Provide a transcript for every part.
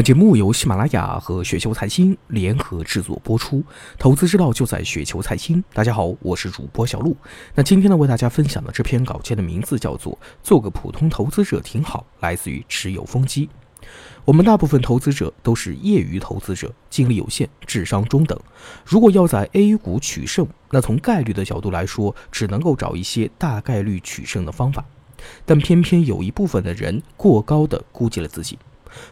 本节目由喜马拉雅和雪球财经联合制作播出，投资之道就在雪球财经。大家好，我是主播小璐。那今天呢，为大家分享的这篇稿件的名字叫做《做个普通投资者挺好》，来自于持有风机。我们大部分投资者都是业余投资者，精力有限，智商中等。如果要在 A 股取胜，那从概率的角度来说，只能够找一些大概率取胜的方法。但偏偏有一部分的人过高的估计了自己。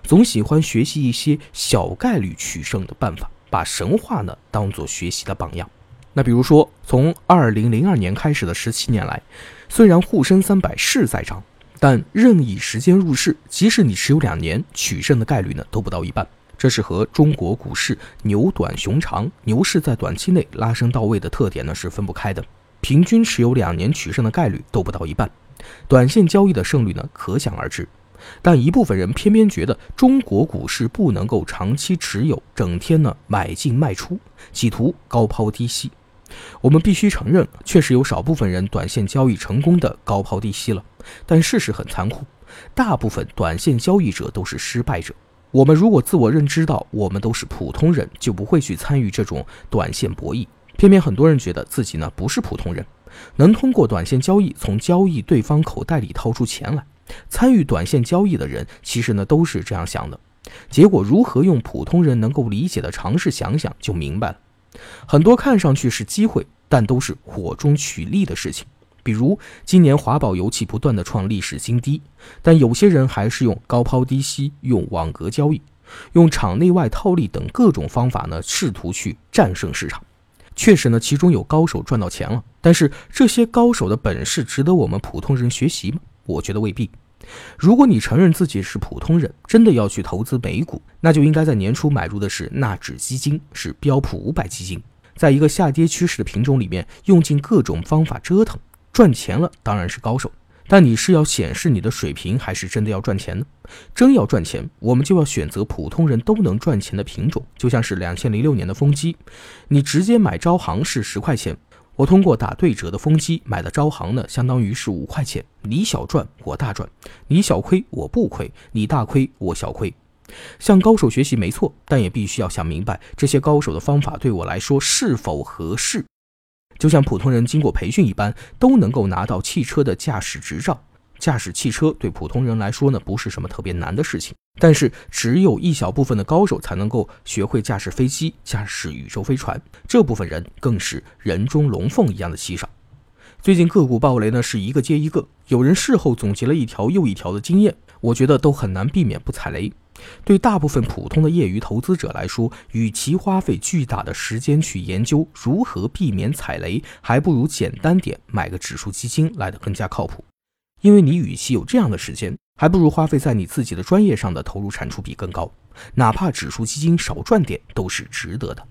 总喜欢学习一些小概率取胜的办法，把神话呢当做学习的榜样。那比如说，从二零零二年开始的十七年来，虽然沪深三百是在涨，但任意时间入市，即使你持有两年，取胜的概率呢都不到一半。这是和中国股市牛短熊长、牛市在短期内拉升到位的特点呢是分不开的。平均持有两年取胜的概率都不到一半，短线交易的胜率呢可想而知。但一部分人偏偏觉得中国股市不能够长期持有，整天呢买进卖出，企图高抛低吸。我们必须承认，确实有少部分人短线交易成功的高抛低吸了。但事实很残酷，大部分短线交易者都是失败者。我们如果自我认知到我们都是普通人，就不会去参与这种短线博弈。偏偏很多人觉得自己呢不是普通人，能通过短线交易从交易对方口袋里掏出钱来。参与短线交易的人，其实呢都是这样想的。结果如何用普通人能够理解的常识想想就明白了。很多看上去是机会，但都是火中取栗的事情。比如今年华宝油气不断的创历史新低，但有些人还是用高抛低吸、用网格交易、用场内外套利等各种方法呢，试图去战胜市场。确实呢，其中有高手赚到钱了，但是这些高手的本事值得我们普通人学习吗？我觉得未必。如果你承认自己是普通人，真的要去投资美股，那就应该在年初买入的是纳指基金，是标普五百基金，在一个下跌趋势的品种里面，用尽各种方法折腾，赚钱了当然是高手。但你是要显示你的水平，还是真的要赚钱呢？真要赚钱，我们就要选择普通人都能赚钱的品种，就像是两千零六年的风机，你直接买招行是十块钱。我通过打对折的风机买的招行呢，相当于是五块钱。你小赚我大赚，你小亏我不亏，你大亏我小亏。向高手学习没错，但也必须要想明白这些高手的方法对我来说是否合适。就像普通人经过培训一般，都能够拿到汽车的驾驶执照。驾驶汽车对普通人来说呢，不是什么特别难的事情。但是，只有一小部分的高手才能够学会驾驶飞机、驾驶宇宙飞船，这部分人更是人中龙凤一样的稀少。最近个股暴雷呢，是一个接一个。有人事后总结了一条又一条的经验，我觉得都很难避免不踩雷。对大部分普通的业余投资者来说，与其花费巨大的时间去研究如何避免踩雷，还不如简单点买个指数基金来的更加靠谱。因为你与其有这样的时间，还不如花费在你自己的专业上的投入产出比更高，哪怕指数基金少赚点都是值得的。